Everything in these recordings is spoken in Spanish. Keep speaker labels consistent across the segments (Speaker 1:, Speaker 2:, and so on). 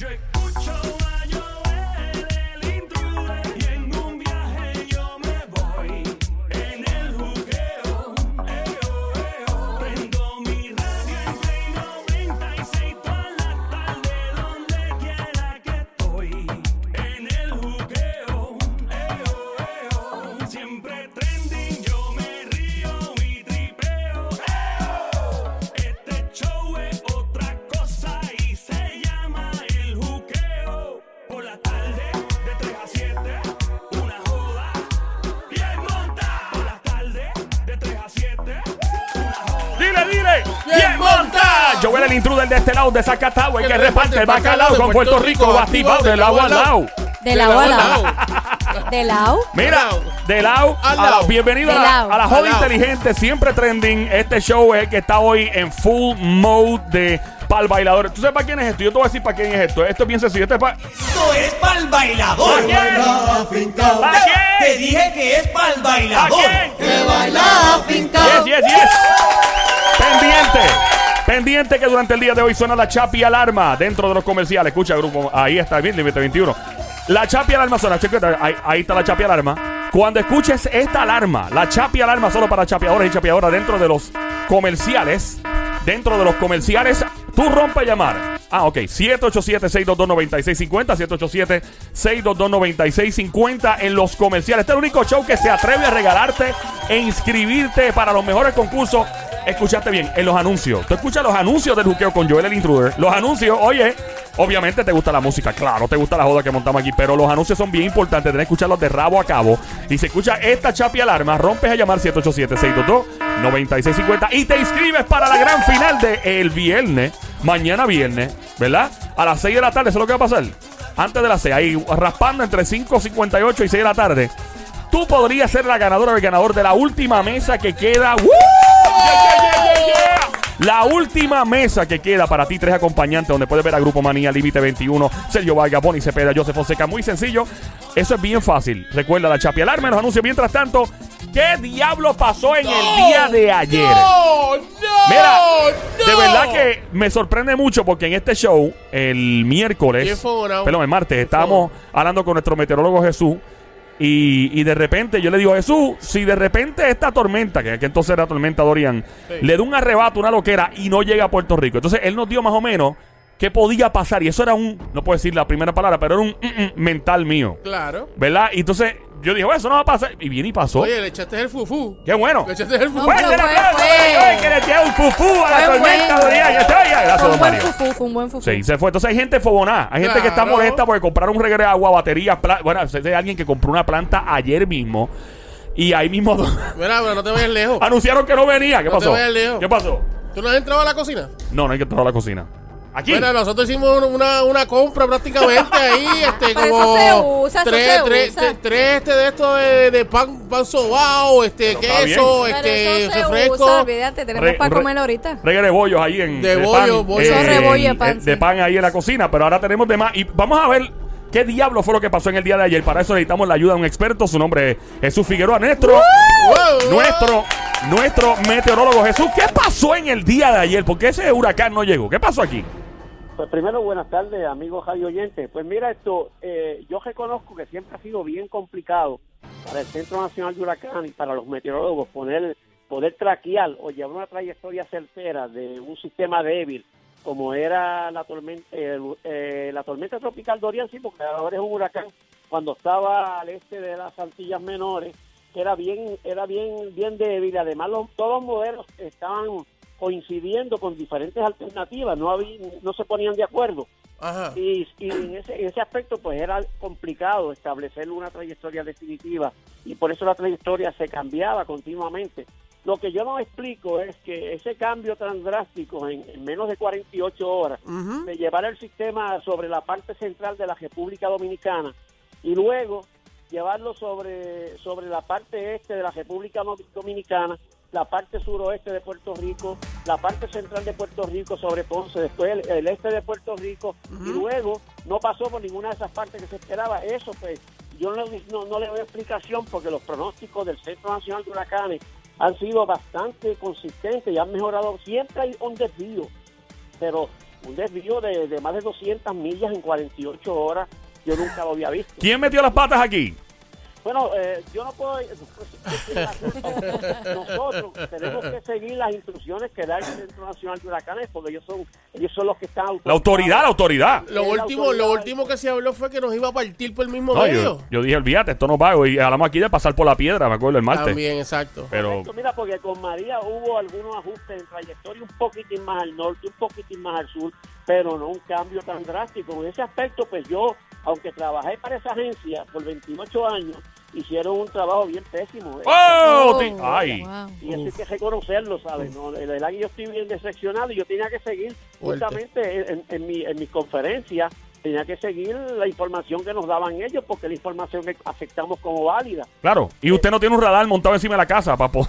Speaker 1: Yo Bien
Speaker 2: monta. Joel el intruder de este lado de Zacatau, el que reparte el bacalao con Puerto Rico, activado del lado al lado.
Speaker 3: De lado a lado. De lado.
Speaker 2: Mira, de lado,
Speaker 4: Al
Speaker 2: a la-
Speaker 4: lado.
Speaker 2: bienvenido a
Speaker 3: De
Speaker 2: la, a la
Speaker 4: Al
Speaker 2: joda inteligente, siempre trending. Este show es el que está hoy en full mode de pal bailador. ¿Tú sabes para quién es esto? Yo te voy a decir para quién es esto. Esto es bien sencillo. Esto es para...
Speaker 5: Esto es para el bailador.
Speaker 2: ¿Para quién? ¿Para
Speaker 5: Te
Speaker 2: quién?
Speaker 5: dije que es para el
Speaker 2: ¿Para
Speaker 5: bailador.
Speaker 2: quién?
Speaker 4: Que baila
Speaker 2: Yes,
Speaker 4: finca.
Speaker 2: yes, yes. Pendiente. Pendiente que durante el día de hoy suena la Chapi Alarma dentro de los comerciales. Escucha, grupo. Ahí está, bien, límite 21. La Chapi Alarma suena. Ahí, ahí está la Chapi Alarma. Cuando escuches esta alarma, la Chapi Alarma solo para chapeadores y chapeadoras dentro de los comerciales. Dentro de los comerciales, tú rompe llamar. Ah, ok. 787-622-9650. 787-622-9650 en los comerciales. Este es el único show que se atreve a regalarte e inscribirte para los mejores concursos. Escuchaste bien, en los anuncios. Tú escuchas los anuncios del juqueo con Joel el Intruder. Los anuncios, oye, obviamente te gusta la música, claro, te gusta la joda que montamos aquí, pero los anuncios son bien importantes. Tienes que escucharlos de rabo a cabo. Y si escuchas esta chapi alarma, rompes a llamar 787-622-9650 y te inscribes para la gran final de el viernes, mañana viernes, ¿verdad? A las 6 de la tarde, ¿eso es lo que va a pasar? Antes de las 6, ahí raspando entre 5.58 y 6 de la tarde. Tú podrías ser la ganadora o el ganador de la última mesa que queda. ¡Woo! Yeah, yeah, yeah, yeah, yeah. La última mesa que queda para ti, tres acompañantes, donde puedes ver a Grupo Manía, Límite 21, Sergio Vargas, Bonnie Cepeda, Joseph Fonseca. Muy sencillo. Eso es bien fácil. Recuerda la chapi alarma, los anuncios. Mientras tanto, ¿qué diablo pasó en el día de ayer?
Speaker 4: No, no,
Speaker 2: Mira,
Speaker 4: no.
Speaker 2: de verdad que me sorprende mucho porque en este show, el miércoles, perdón, el martes, estábamos hablando con nuestro meteorólogo Jesús. Y, y de repente yo le digo, Jesús, si de repente esta tormenta, que, que entonces era tormenta Dorian,
Speaker 4: Sí.
Speaker 2: le da un arrebato, una loquera y no llega a Puerto Rico. Entonces él nos dio más o menos qué podía pasar. Y eso era un, no puedo decir la primera palabra, pero era un mm, mm, mental mío.
Speaker 4: Claro.
Speaker 2: ¿Verdad? Y entonces yo dije, bueno, eso no va a pasar. Y viene y pasó.
Speaker 4: Oye, le echaste el fufú.
Speaker 2: Qué bueno.
Speaker 4: Le echaste el fufú.
Speaker 2: Fuerte el aplauso, señores, que le dio un fufú a la
Speaker 3: Fue
Speaker 2: tormenta
Speaker 3: bueno.
Speaker 2: Ya está, ya. Gracias,
Speaker 3: Fue un buen
Speaker 2: Mario.
Speaker 3: fufú, fue un buen fufú.
Speaker 2: Sí, se fue. Entonces hay gente fogonada. Hay gente que está
Speaker 4: Claro.
Speaker 2: molesta porque compraron un regreso de agua, baterías. pla- Bueno, sé de alguien que compró una planta ayer mismo. Y ahí mismo
Speaker 4: Mira, pero no te vayas lejos.
Speaker 2: anunciaron que no venía. ¿Qué
Speaker 4: No te
Speaker 2: pasó?
Speaker 4: vayas lejos.
Speaker 2: ¿Qué pasó?
Speaker 4: ¿Tú no has entrado a la cocina?
Speaker 2: No, no hay que entrar a la cocina. Aquí.
Speaker 4: Bueno, nosotros hicimos una, una compra prácticamente ahí, este,
Speaker 3: eso
Speaker 4: como
Speaker 3: se usa, eso
Speaker 4: tres,
Speaker 3: se
Speaker 4: tres,
Speaker 3: usa.
Speaker 4: tres, tres, este de estos de, de pan, pan sobao, este,
Speaker 2: Pero está
Speaker 4: queso,
Speaker 2: bien.
Speaker 3: Pero
Speaker 4: este,
Speaker 3: eso se
Speaker 4: refresco.
Speaker 3: usa, olvídate, tenemos
Speaker 2: Re-
Speaker 3: para
Speaker 2: re-
Speaker 3: comer ahorita.
Speaker 2: Reguero de bollos ahí en
Speaker 4: De bollo,
Speaker 2: pan,
Speaker 4: bollo.
Speaker 2: eh,
Speaker 3: rebollo de pan,
Speaker 2: eh, de
Speaker 3: sí.
Speaker 2: pan ahí en la cocina, pero ahora tenemos de más. Y vamos a ver qué diablo fue lo que pasó en el día de ayer. Para eso necesitamos la ayuda de un experto. Su nombre es Jesús Figueroa, nuestro, nuestro, nuestro meteorólogo. Jesús, ¿qué pasó en el día de ayer? ¿Por qué ese huracán no llegó? ¿Qué pasó aquí?
Speaker 6: Pues primero, buenas tardes, amigos radio oyentes. Pues mira esto, eh, yo reconozco que siempre ha sido bien complicado para el Centro Nacional de Huracanes y para los meteorólogos poner, poder traquear o llevar una trayectoria certera de un sistema débil como era la tormenta, eh, la tormenta tropical Dorian, sí, porque ahora es un huracán, cuando estaba al este de las Antillas Menores, que era bien, era bien, bien débil. Además, los- todos los modelos estaban coincidiendo con diferentes alternativas, no había, no se ponían de acuerdo.
Speaker 4: Ajá.
Speaker 6: Y, y en, ese, en ese aspecto pues era complicado establecer una trayectoria definitiva y por eso la trayectoria se cambiaba continuamente. Lo que yo no explico es que ese cambio tan drástico en, en menos de 48 horas
Speaker 4: Ujú.
Speaker 6: de llevar el sistema sobre la parte central de la República Dominicana y luego llevarlo sobre, sobre la parte este de la República Dominicana, la parte suroeste de Puerto Rico, la parte central de Puerto Rico sobre Ponce, después el, el este de Puerto Rico y luego no pasó por ninguna de esas partes que se esperaba. Eso pues yo no, no, no le doy explicación porque los pronósticos del Centro Nacional de Huracanes han sido bastante consistentes y han mejorado. Siempre hay un desvío, pero un desvío de, de más de 200 millas en 48 horas. Yo nunca lo había visto.
Speaker 2: ¿Quién metió las patas aquí?
Speaker 6: Bueno, eh, yo no puedo... Nosotros tenemos que seguir las instrucciones que da el Centro Nacional de Huracanes porque ellos son, ellos son los que están...
Speaker 2: La autoridad, la autoridad.
Speaker 4: Lo último,
Speaker 6: autoridad.
Speaker 4: lo último que se habló fue que nos iba a partir por el mismo
Speaker 2: No,
Speaker 4: medio.
Speaker 2: yo, yo dije, olvídate, esto no pago. Y hablamos aquí de pasar por la piedra, me acuerdo el martes.
Speaker 4: También, exacto.
Speaker 2: Pero,
Speaker 6: Correcto, Mira, porque con María hubo algunos ajustes en trayectoria un poquitín más al norte, un poquitín más al sur, pero no un cambio tan drástico. En ese aspecto, pues yo, aunque trabajé para esa agencia por 28 años, hicieron un trabajo bien pésimo.
Speaker 2: ¡Oh!
Speaker 3: Oh,
Speaker 2: ti- ¡Ay!
Speaker 3: wow.
Speaker 6: Y eso hay que reconocerlo, ¿sabes? No, de verdad que yo estoy bien decepcionado y yo tenía que seguir
Speaker 4: Fuerte.
Speaker 6: justamente en, en, mi, en mis conferencias, tenía que seguir la información que nos daban ellos porque la información que aceptamos como válida.
Speaker 2: Claro. Y usted no tiene un radar montado encima de la casa para po-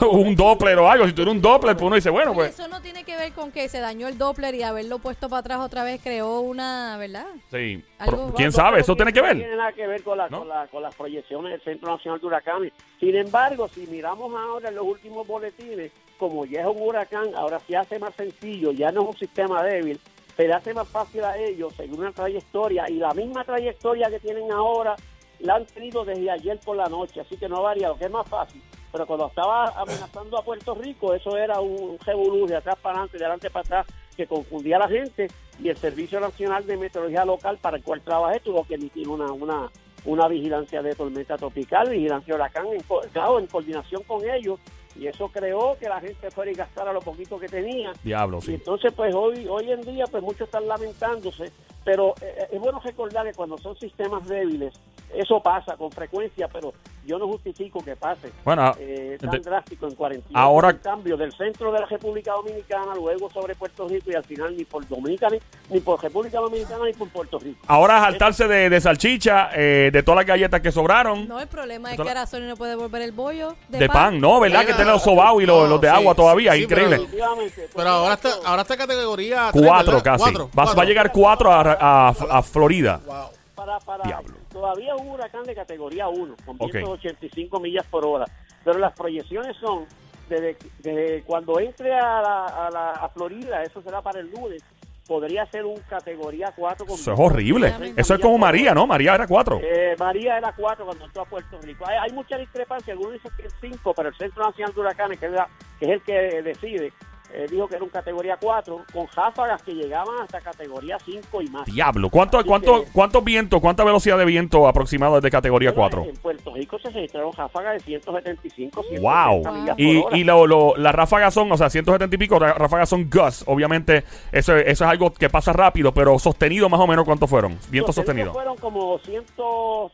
Speaker 2: un Doppler o algo. Si tuviera un Doppler, pues uno dice, bueno, pues.
Speaker 3: Eso no tiene que ver con que se dañó el Doppler y haberlo puesto para atrás otra vez creó una, ¿verdad?
Speaker 2: Sí. Pero,
Speaker 6: No,
Speaker 2: ¿Quién
Speaker 6: no,
Speaker 2: sabe? Eso tiene que
Speaker 6: No
Speaker 2: ver.
Speaker 6: tiene nada que ver con, la-
Speaker 2: ¿No?
Speaker 6: con, la- con las proyecciones del Centro Nacional de Huracanes. Sin embargo, si miramos ahora en los últimos boletines, como ya es un huracán, ahora se hace más sencillo, ya no es un sistema débil, se le hace más fácil a ellos seguir una trayectoria y la misma trayectoria que tienen ahora la han tenido desde ayer por la noche, así que no ha variado, que es más fácil. Pero cuando estaba amenazando a Puerto Rico, eso era un revolú de atrás para adelante, de adelante para atrás, que confundía a la gente y el Servicio Nacional de Meteorología Local para el cual trabajé tuvo que emitir una, una, una vigilancia de tormenta tropical, vigilancia de huracán, en, claro, en coordinación con ellos, y eso creó que la gente fuera y gastara lo poquito que tenía.
Speaker 2: Diablo,
Speaker 6: Y entonces, pues hoy hoy en día, pues muchos están lamentándose, pero eh, es bueno recordar que cuando son sistemas débiles, eso pasa con frecuencia, pero yo no justifico que pase
Speaker 2: Bueno,
Speaker 6: eh, tan
Speaker 2: de-
Speaker 6: drástico en 48
Speaker 2: Ahora-
Speaker 6: en cambio del centro de la República Dominicana, luego sobre Puerto Rico y al final ni por Dominicana, ni, ni por República Dominicana ni por Puerto Rico.
Speaker 2: ahora saltarse de, de salchicha, eh, de todas las galletas que sobraron.
Speaker 3: No, el problema es que ahora Sony no puede volver el bollo de,
Speaker 2: de pan, ¿no? ¿Verdad? Que tiene los sobaos y los, los de agua todavía.
Speaker 4: sí,
Speaker 2: Increíble.
Speaker 4: pero-
Speaker 6: pues,
Speaker 4: Pero ahora está, ahora está categoría
Speaker 2: Cuatro
Speaker 4: ¿verdad?
Speaker 2: casi.
Speaker 4: Cuatro,
Speaker 2: Va,
Speaker 4: cuatro.
Speaker 2: va a llegar cuatro a, a- a Florida.
Speaker 4: Wow.
Speaker 6: para, para
Speaker 2: Diablo.
Speaker 6: todavía un huracán de categoría 1 con
Speaker 2: Ok.
Speaker 6: 185 millas por hora pero las proyecciones son desde, desde cuando entre a, la, a, la- a Florida eso será para el lunes podría ser un categoría 4 con
Speaker 2: Eso es horrible.
Speaker 6: 30
Speaker 2: Eso es como María. ¿no? María era cuatro.
Speaker 6: Eh, María era 4 cuando entró a Puerto Rico. Hay, hay mucha discrepancia. Algunos dicen que es 5, pero el Centro Nacional de Huracanes, que es, la- que es el que decide, eh, dijo que era un categoría 4, con ráfagas que llegaban hasta categoría 5 y más.
Speaker 2: Diablo. ¿Cuánto, cuánto,
Speaker 6: que-
Speaker 2: ¿Cuántos vientos, cuánta velocidad de viento aproximado es de categoría
Speaker 6: Bueno,
Speaker 2: 4?
Speaker 6: En Puerto Rico se registraron ráfagas de 175, 180
Speaker 2: Wow.
Speaker 6: millas por
Speaker 2: Y,
Speaker 6: hora.
Speaker 2: y lo- lo- las ráfagas son, o sea, 170 y pico, ráfagas son gusts. Obviamente, eso, eso es algo que pasa rápido, pero sostenido más o menos, ¿cuántos fueron? Vientos
Speaker 6: Sostenidos. Fueron como 100,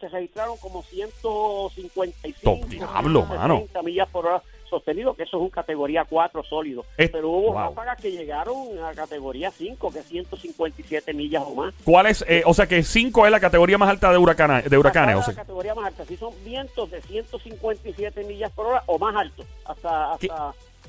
Speaker 6: se registraron como 155.
Speaker 2: Top, diablo, mano.
Speaker 6: 170 millas por hora sostenido, que eso es un categoría 4 sólido.
Speaker 2: Es-
Speaker 6: Pero hubo
Speaker 2: wow.
Speaker 6: ráfagas que llegaron a categoría 5, que es 157 millas o más.
Speaker 2: ¿Cuál es? eh, o sea, que 5 es la categoría más alta de, huracana- de huracanes. O
Speaker 6: la
Speaker 2: sea,
Speaker 6: categoría más alta, sí son vientos de 157 millas por hora o más altos, hasta,
Speaker 2: ¿Qué?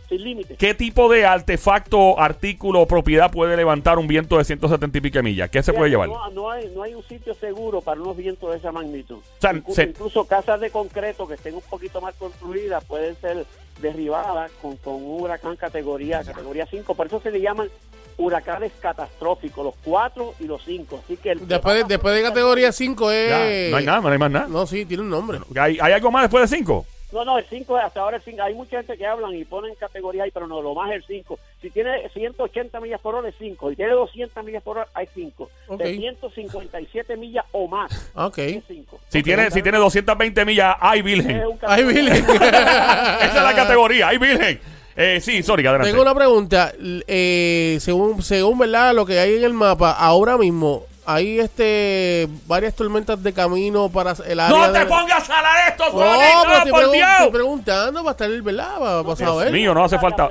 Speaker 6: Sin límite.
Speaker 2: ¿Qué tipo de artefacto, artículo o propiedad puede levantar un viento de 170 y pico millas? ¿Qué se puede llevar?
Speaker 6: No, no hay, no hay un sitio seguro para unos vientos de esa magnitud.
Speaker 2: sea,
Speaker 6: Inclu-
Speaker 2: se-
Speaker 6: Incluso casas de concreto que estén un poquito más construidas pueden ser derribadas con, con un huracán categoría categoría 5. Por eso se le llaman huracanes catastróficos, los 4 y los 5. Así que el-
Speaker 4: Después, de- después de categoría 5 es...
Speaker 2: Ya, no hay nada, no hay más nada.
Speaker 4: No, sí, tiene un nombre.
Speaker 2: ¿Hay, hay algo más después de 5?
Speaker 6: No, no, el 5 hasta ahora el 5. Hay mucha gente que hablan y ponen categoría ahí, pero no, lo más es el 5. Si tiene 180 millas por hora es 5. Si tiene 200 millas por hora hay 5.
Speaker 4: Ok.
Speaker 6: De 157 millas o más
Speaker 4: Ok.
Speaker 6: es 5.
Speaker 2: Si, tiene, si tiene 220 millas, ¡ay, virgen!
Speaker 6: Es un
Speaker 4: Ay, Billy.
Speaker 2: Esa es la categoría, ¡ay, virgen! Eh, sí, sorry, adelante.
Speaker 4: Tengo una pregunta. Eh, según, según verdad lo que hay en el mapa, ahora mismo hay este varias tormentas de camino para el área.
Speaker 2: ¡No te
Speaker 4: de-
Speaker 2: pongas a hablar esto,
Speaker 4: No,
Speaker 2: Sonic! ¡No,
Speaker 4: estoy,
Speaker 2: por
Speaker 4: pregun-
Speaker 2: Dios!
Speaker 4: estoy preguntando para estar, ¿verdad? Para, para saber.
Speaker 2: mío, no hace falta.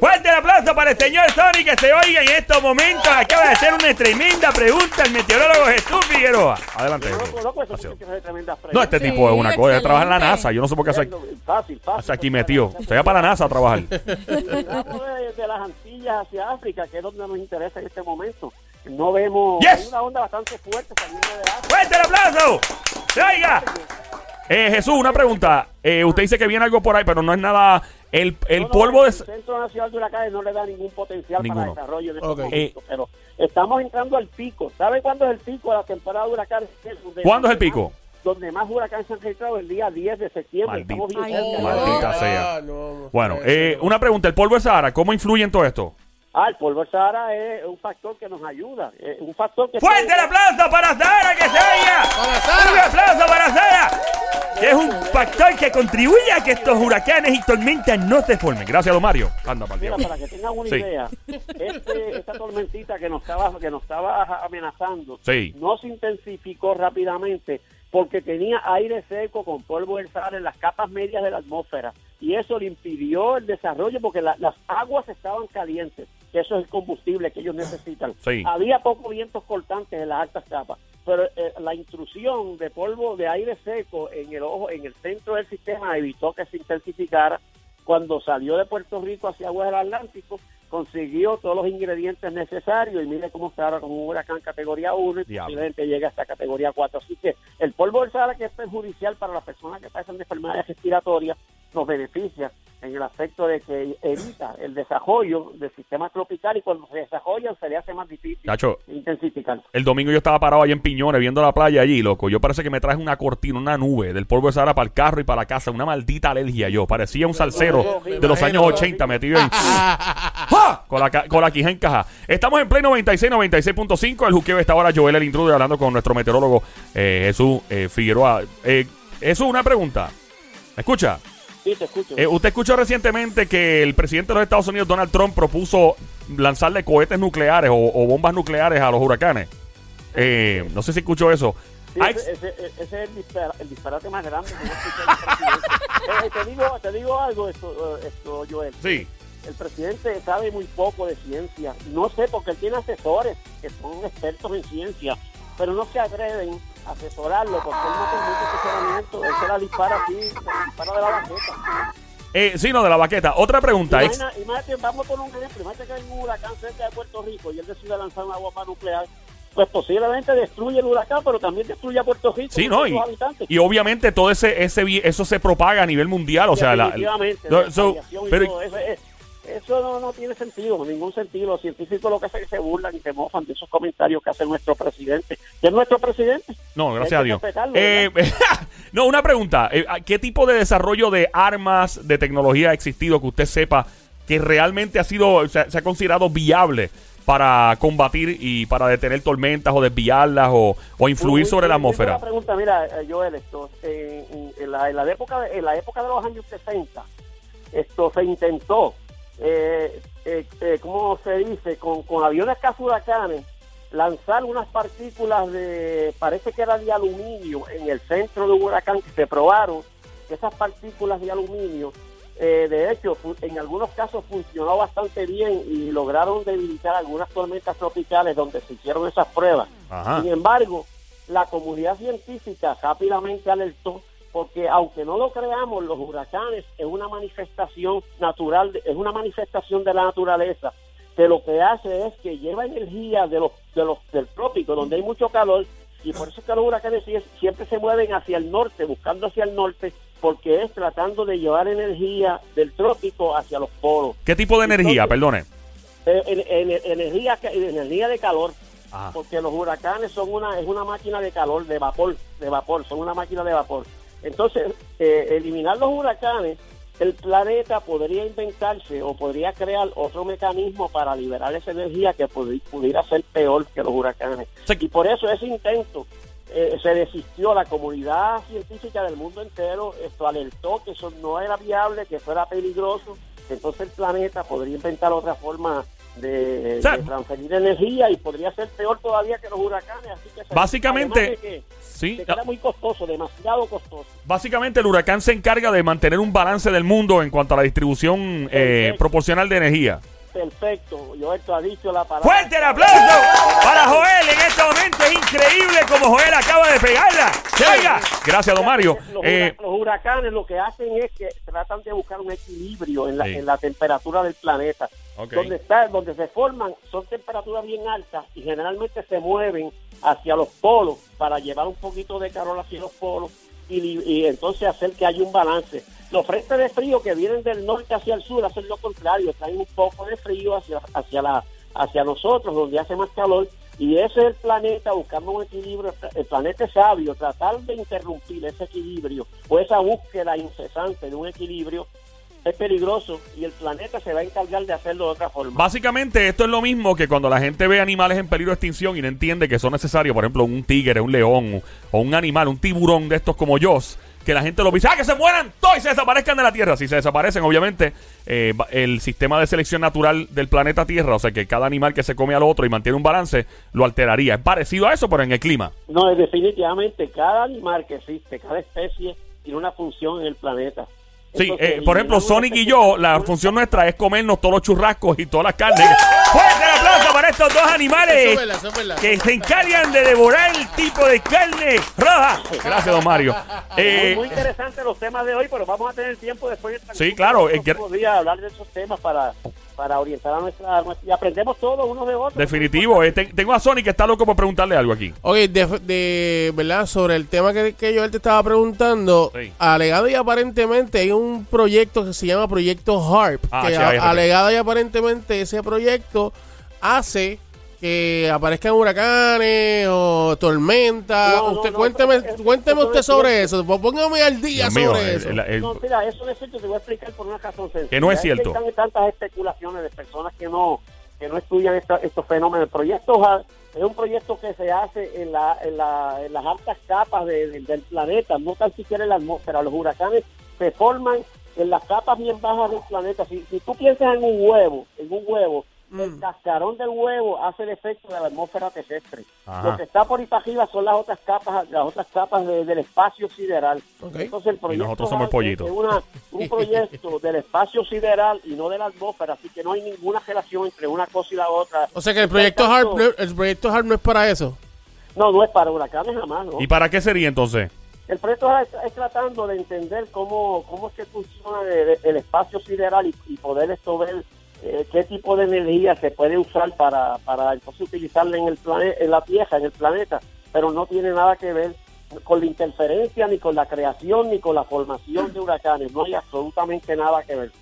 Speaker 2: Fuerte el aplauso para el señor Sonic que se oiga en estos momentos. Acaba de hacer una tremenda pregunta el meteorólogo Jesús Figueroa. Adelante.
Speaker 6: No, no, no,
Speaker 2: No, este
Speaker 3: Sí,
Speaker 2: tipo es una cosa. Trabaja en la. NASA. Yo no sé por qué hace
Speaker 6: Fácil, fácil.
Speaker 2: hace aquí metido. Se va para la NASA a trabajar.
Speaker 6: De las Antillas hacia África, que es donde nos interesa en este momento. No vemos
Speaker 2: Yes.
Speaker 6: hay una onda bastante fuerte saliendo de África.
Speaker 2: ¡Fuerte el aplauso! ¡Traiga! Eh, Jesús, una pregunta. Eh, usted dice que viene algo por ahí, pero no es nada. El, el
Speaker 6: No, no,
Speaker 2: polvo de.
Speaker 6: El Centro Nacional de Huracanes no le da ningún potencial
Speaker 2: Ninguno.
Speaker 6: para desarrollo en estos
Speaker 4: Ok.
Speaker 6: momentos, pero estamos entrando al pico. ¿Sabe cuándo es el pico de la temporada de huracanes?
Speaker 2: ¿Cuándo es el pico?
Speaker 6: Donde más huracanes se han registrado el día 10 de septiembre.
Speaker 2: Maldito.
Speaker 6: Estamos bien
Speaker 3: Ay, no.
Speaker 2: Maldita
Speaker 4: Ah,
Speaker 2: sea.
Speaker 4: no,
Speaker 2: Bueno,
Speaker 4: no,
Speaker 2: eh, una pregunta. ¿El polvo de Sahara, cómo influye en todo esto?
Speaker 6: Ah, el polvo de Sahara es un factor que nos ayuda. Es un factor que...
Speaker 2: ¡Fuerte el aplauso para Sahara que se
Speaker 4: Sahara!
Speaker 2: ¡Un aplauso para Sahara! Que es un factor que contribuye a que estos huracanes y tormentas no se formen. Gracias, don Mario. Anda, para
Speaker 6: Mira, para que tengan una
Speaker 2: Sí.
Speaker 6: idea, este, esta tormentita que nos estaba que nos estaba amenazando
Speaker 2: Sí.
Speaker 6: no se intensificó rápidamente porque tenía aire seco con polvo del Sahara en las capas medias de la atmósfera y eso le impidió el desarrollo porque la- las aguas estaban calientes, que eso es el combustible que ellos necesitan.
Speaker 2: Sí.
Speaker 6: Había pocos vientos cortantes en las altas capas, pero eh, la intrusión de polvo de aire seco en el ojo, en el centro del sistema evitó que se intensificara cuando salió de Puerto Rico hacia aguas del Atlántico, consiguió todos los ingredientes necesarios y mire cómo está ahora con un huracán categoría 1 y posiblemente llega hasta categoría 4. Así que el polvo del Sahara que es perjudicial para las personas que padecen de enfermedades respiratorias nos beneficia en el aspecto de que evita el desarrollo del sistema tropical y cuando se desarrollan se le hace más difícil
Speaker 2: Chacho,
Speaker 6: intensificar.
Speaker 2: el domingo yo estaba parado allá en Piñones viendo la playa allí, loco. Yo parece que me traje una cortina, una nube del polvo de Sahara para el carro y para la casa. Una maldita alergia yo. Parecía un salsero de los años
Speaker 4: imagino.
Speaker 2: 80 metido en... ¡Ja! Con la, con la quija encaja. Estamos en Play 96, 96.5. El juqueo está ahora Joel el intruder hablando con nuestro meteorólogo eh, Jesús eh, Figueroa. Eh, Jesús, una pregunta. ¿Me escucha?
Speaker 6: Sí, te escucho.
Speaker 2: Eh, usted escuchó recientemente que el presidente de los Estados Unidos, Donald Trump, propuso lanzarle cohetes nucleares o, o bombas nucleares a los huracanes. Eh, no sé si escuchó eso.
Speaker 6: Sí, ese, ese- ese es el, dispara- el disparate más grande que yo escuché presidente. Eh, te, digo, te digo algo, esto, eh, esto, Joel.
Speaker 2: sí.
Speaker 6: El presidente sabe muy poco de ciencia. No sé, porque él tiene asesores que son expertos en ciencia, pero no se atreven a asesorarlo porque él no tiene mucho asesoramiento. Él se la dispara así, se la dispara de la baqueta.
Speaker 2: Eh, sí, no, de la baqueta. Otra pregunta. Ex-
Speaker 6: Imagina, imagínate, vamos a poner un ejemplo. Imagínate que hay un huracán cerca de Puerto Rico y él decide lanzar una bomba nuclear. Pues posiblemente destruye el huracán, pero también destruye a Puerto Rico
Speaker 2: Sí,
Speaker 6: y
Speaker 2: no, y,
Speaker 6: sus habitantes.
Speaker 2: y obviamente todo ese, ese eso se propaga a nivel mundial, o sea, la,
Speaker 6: la
Speaker 2: so- pero-
Speaker 6: todo eso, es- eso no, no tiene sentido, ningún sentido. Los científicos lo que hacen es que se burlan y se mofan de esos comentarios que hace nuestro presidente. ¿Que es nuestro presidente?
Speaker 2: no, gracias a Dios. Eh, no, una pregunta. Eh, ¿Qué tipo de desarrollo de armas, de tecnología ha existido que usted sepa que realmente ha sido, se, se ha considerado viable para combatir y para detener tormentas o desviarlas o, o influir sobre la atmósfera?
Speaker 6: pregunta, mira, eh, Joel, esto, en, en- la, en la época de, en la época de los años 60, esto se intentó, eh, eh, eh, ¿cómo se dice? Con, con aviones huracanes lanzar unas partículas de, parece que era de aluminio en el centro de un huracán que se probaron que esas partículas de aluminio, eh, de hecho, en algunos casos funcionó bastante bien y lograron debilitar algunas tormentas tropicales donde se hicieron esas pruebas.
Speaker 2: Ajá.
Speaker 6: Sin embargo, la comunidad científica rápidamente alertó porque aunque no lo creamos, los huracanes es una manifestación natural, es una manifestación de la naturaleza que lo que hace es que lleva energía de los, de los del trópico, donde hay mucho calor, y por eso es que los huracanes sie- siempre se mueven hacia el norte, buscando hacia el norte, porque es tratando de llevar energía del trópico hacia los polos.
Speaker 2: ¿Qué tipo de energía? Perdone.
Speaker 6: Eh, en- en- energía, energía de calor,
Speaker 2: Ajá.
Speaker 6: porque los huracanes son una es una máquina de calor, de vapor, de vapor, son una máquina de vapor. Entonces, eh, eliminar los huracanes, el planeta podría inventarse o podría crear otro mecanismo para liberar esa energía que pudi- pudiera ser peor que los huracanes.
Speaker 2: Sí.
Speaker 6: Y por eso ese intento eh, se desistió, la comunidad científica del mundo entero esto alertó que eso no era viable, que fuera peligroso, entonces el planeta podría inventar otra forma de, transferir energía y podría ser peor todavía que los huracanes. Así que
Speaker 2: Básicamente,
Speaker 6: que
Speaker 2: Sí.
Speaker 6: se queda muy costoso, demasiado costoso.
Speaker 2: Básicamente el huracán se encarga de mantener un balance del mundo en cuanto a la distribución eh, proporcional de energía.
Speaker 6: Perfecto, Joel, tú has dicho la palabra.
Speaker 2: ¡Fuerte el aplauso para Joel! En este momento es increíble como Joel acaba de pegarla. ¡Se oiga! Gracias, don Mario.
Speaker 6: Los,
Speaker 2: Eh,
Speaker 6: los huracanes lo que hacen es que tratan de buscar un equilibrio en la,
Speaker 2: Sí.
Speaker 6: en la temperatura del planeta. Donde está, donde se forman son temperaturas bien altas y generalmente se mueven hacia los polos para llevar un poquito de calor hacia los polos y entonces hacer que haya un balance. Los frentes de frío que vienen del norte hacia el sur hacen lo contrario, traen un poco de frío hacia, hacia, la, hacia nosotros, donde hace más calor, y ese es el planeta buscando un equilibrio. El planeta es sabio, tratar de interrumpir ese equilibrio o esa búsqueda incesante de un equilibrio es peligroso y el planeta se va a encargar de hacerlo de otra forma.
Speaker 2: Básicamente, esto es lo mismo que cuando la gente ve animales en peligro de extinción y no entiende que son necesarios, por ejemplo, un tigre, un león o un animal, un tiburón de estos como yo, que la gente lo dice, ¡ah, que se mueran todos y se desaparezcan de la Tierra! Si se desaparecen, obviamente, eh, el sistema de selección natural del planeta Tierra, o sea, que cada animal que se come al otro y mantiene un balance, lo alteraría. Es parecido a eso, pero en el clima.
Speaker 6: No, es definitivamente cada animal que existe, cada especie tiene una función en el planeta.
Speaker 2: Sí,
Speaker 6: Entonces,
Speaker 2: eh, por ejemplo, Sonic y yo, la función nuestra es comernos todos los churrascos y todas las carnes. ¡Fuerte el aplauso para estos dos animales! que se encargan de devorar el tipo de carne roja. Gracias, don Mario. Eh,
Speaker 6: muy, muy interesantes los temas de hoy, pero vamos a tener tiempo después de
Speaker 2: Sí, claro, que-
Speaker 6: días hablar de esos temas para, para orientar a nuestra, nuestra- y aprendemos todos unos de otros.
Speaker 2: definitivo. eh, te- tengo a Sonic que está loco por preguntarle algo aquí.
Speaker 4: Oye, de, de- verdad, sobre el tema que, que yo te estaba preguntando,
Speaker 2: Sí.
Speaker 4: alegado y aparentemente hay un proyecto que se llama Proyecto HARP,
Speaker 2: Ah,
Speaker 4: que
Speaker 2: sí,
Speaker 4: a-
Speaker 2: ahí,
Speaker 4: alegado y aparentemente ese proyecto hace que aparezcan huracanes o tormentas.
Speaker 6: No,
Speaker 4: usted
Speaker 6: no,
Speaker 4: cuénteme, cuénteme usted sobre eso, pues póngame al día
Speaker 2: Dios
Speaker 4: sobre eso.
Speaker 2: el- el-
Speaker 6: No, mira, eso no es cierto, te voy a explicar por una razón sencilla.
Speaker 2: Que no es
Speaker 6: que
Speaker 2: cierto.
Speaker 6: Están tantas especulaciones de personas que no que no estudian esta- estos fenómenos. El proyecto es un proyecto que se hace en, la, en, la- en las altas capas de- de- del planeta, no tan siquiera en la atmósfera. Los huracanes se forman en las capas bien bajas del planeta. Si, si tú piensas en un huevo, en un huevo,
Speaker 2: Mm.
Speaker 6: el cascarón del huevo hace el efecto de la atmósfera terrestre.
Speaker 2: Ajá.
Speaker 6: Lo que está por ahí para arriba son las otras capas, las otras capas de- del espacio sideral. Entonces el proyecto
Speaker 2: nosotros somos el
Speaker 6: HARP
Speaker 2: pollito.
Speaker 6: es una- un proyecto del espacio sideral y no de la atmósfera, así que no hay ninguna relación entre una cosa y la otra.
Speaker 4: O sea que el proyecto HARP, no- el proyecto HARP no es para eso.
Speaker 6: No, no es para huracanes jamás, ¿no?
Speaker 2: ¿Y para qué sería entonces?
Speaker 6: El proyecto es, es tratando de entender cómo, cómo es que funciona el, el espacio sideral y, y poder esto ver eh, qué tipo de energía se puede usar para, para entonces utilizarla en el plane- en la Tierra, en el planeta, pero no tiene nada que ver con la interferencia, ni con la creación, ni con la formación de huracanes. No hay absolutamente nada que ver.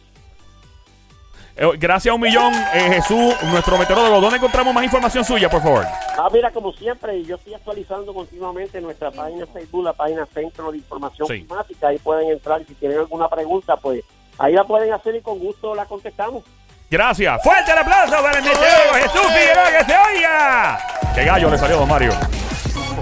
Speaker 2: Eh, gracias a un millón, eh, Jesús, nuestro meteorólogo. ¿Dónde encontramos más información suya, por favor?
Speaker 6: Ah, mira, como siempre, yo estoy actualizando continuamente nuestra página Facebook, la página Centro de Información
Speaker 2: Sí.
Speaker 6: Climática. Ahí pueden entrar y si tienen alguna pregunta, pues ahí la pueden hacer y con gusto la contestamos.
Speaker 2: Gracias. Fuerte el aplauso para el meteorólogo Jesús Figueroa, que se oiga. Qué gallo le salió, don Mario.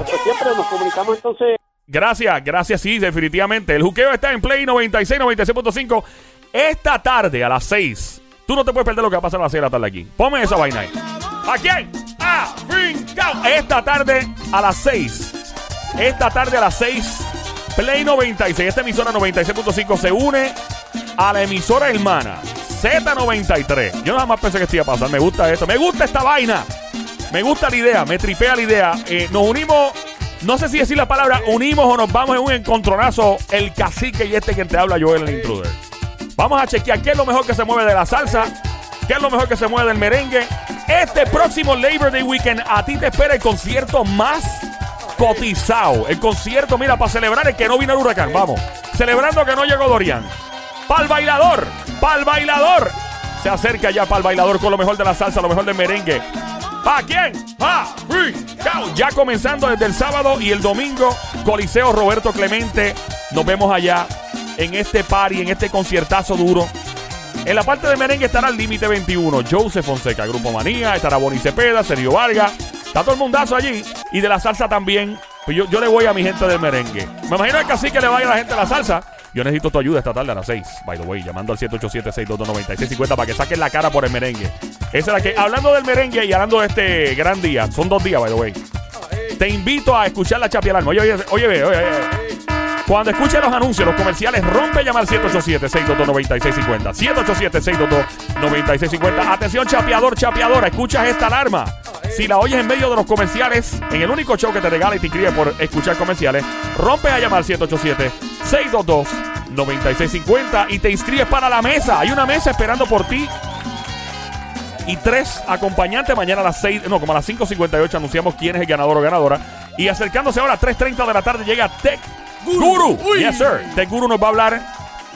Speaker 6: Pues siempre nos comunicamos entonces.
Speaker 2: Gracias, gracias, sí, definitivamente. El juqueo está en Play 96, 96.5. Esta tarde a las 6. Tú no te puedes perder lo que va a pasar a las 6 de la tarde aquí. Ponme esa vaina ahí. ¿A quién? A Brincao. Esta tarde a las 6. Esta tarde a las 6. Play 96. Esta emisora 96.5 se une a la emisora hermana Z93. Yo nada más pensé que esto iba a pasar. Me gusta esto. Me gusta esta vaina. Me gusta la idea, me tripea la idea. Eh, nos unimos, no sé si decir la palabra unimos o nos vamos en un encontronazo. El cacique y este que te habla, Joel, el intruder. Vamos a chequear qué es lo mejor que se mueve de la salsa, qué es lo mejor que se mueve del merengue. Este próximo Labor Day Weekend, a ti te espera el concierto más cotizado. El concierto, mira, para celebrar el que no vino el huracán. Vamos, celebrando que no llegó Dorian. Pa'l bailador, pa'l bailador. Se acerca ya pa'l bailador con lo mejor de la salsa, lo mejor del merengue. ¿A quién? ¡A Chao. Ya comenzando desde el sábado y el domingo, Coliseo Roberto Clemente. Nos vemos allá en este party, en este conciertazo duro. En la parte de merengue estará el Límite 21, Joseph Fonseca, Grupo Manía, estará Boni Cepeda, Sergio Vargas. Está todo el mundazo allí. Y de la salsa también. Pues yo, yo le voy a mi gente del merengue. Me imagino que así que le vaya a la gente de la salsa. Yo necesito tu ayuda esta tarde a las 6. By the way, llamando al 787-622-9650 para que saquen la cara por el merengue. Esa es la que, hablando del merengue y hablando de este gran día, son dos días, by the way. Te invito a escuchar la chapi alarma. Oye, oye, oye, oye, oye. Cuando escuche los anuncios, los comerciales, rompe llamar 787-622-9650. 787-622-9650. Atención, chapeador, chapeadora, escuchas esta alarma. Si la oyes en medio de los comerciales, en el único show que te regala y te inscribe por escuchar comerciales, rompe a llamar 787-622-9650 y te inscribes para la mesa. Hay una mesa esperando por ti y tres acompañantes. Mañana a las 6, no, como a las 5.58 anunciamos quién es el ganador o ganadora. Y acercándose ahora a 3.30 de la tarde llega Tech Guru. Yes, sir. Este guru nos va a hablar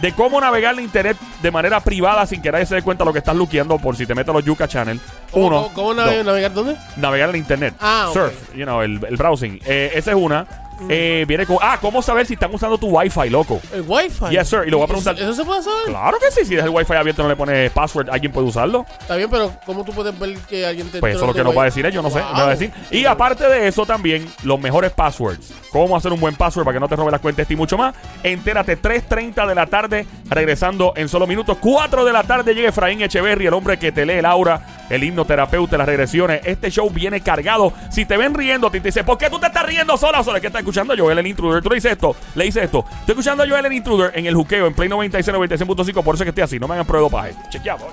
Speaker 2: de cómo navegar en internet de manera privada sin que nadie se dé cuenta de lo que estás luqueando por si te metes a los Yuka Channel.
Speaker 4: ¿Cómo,
Speaker 2: Uno.
Speaker 4: cómo- cómo navegar dónde?
Speaker 2: navegar en internet.
Speaker 4: Ah.
Speaker 2: Surf, you know, el, el browsing. Eh, esa es una. Eh, viene con. Ah, ¿cómo saber si están usando tu Wi-Fi, loco?
Speaker 4: El Wi-Fi.
Speaker 2: Yes, sir. Y lo voy a preguntar-
Speaker 4: ¿Eso, se puede saber?
Speaker 2: Claro que sí. Si dejas el Wi-Fi abierto y no le pones password, ¿alguien puede usarlo?
Speaker 4: Está bien, pero ¿cómo tú puedes ver que alguien te
Speaker 2: Pues eso es lo que nos va a decir yo no sé.
Speaker 4: Wow.
Speaker 2: me va a decir. Y aparte de eso, también los mejores passwords. Cómo hacer un buen password para que no te robe las cuentas y mucho más. Entérate, 3.30 de la tarde, regresando en solo minutos. 4 de la tarde llega Efraín Echeverry, el hombre que te lee el aura, el hipnoterapeuta, las regresiones. Este show viene cargado. Si te ven riendo, te dice, ¿por qué tú te estás riendo sola sola? ¿Qué está escuchando Joel el Intruder? Tú le dices esto, le dices esto. Estoy escuchando a Joel el Intruder en el juqueo, en Play 96, 96.5, por eso es que estoy así. No me hagan prueba de dopaje. Chequeado.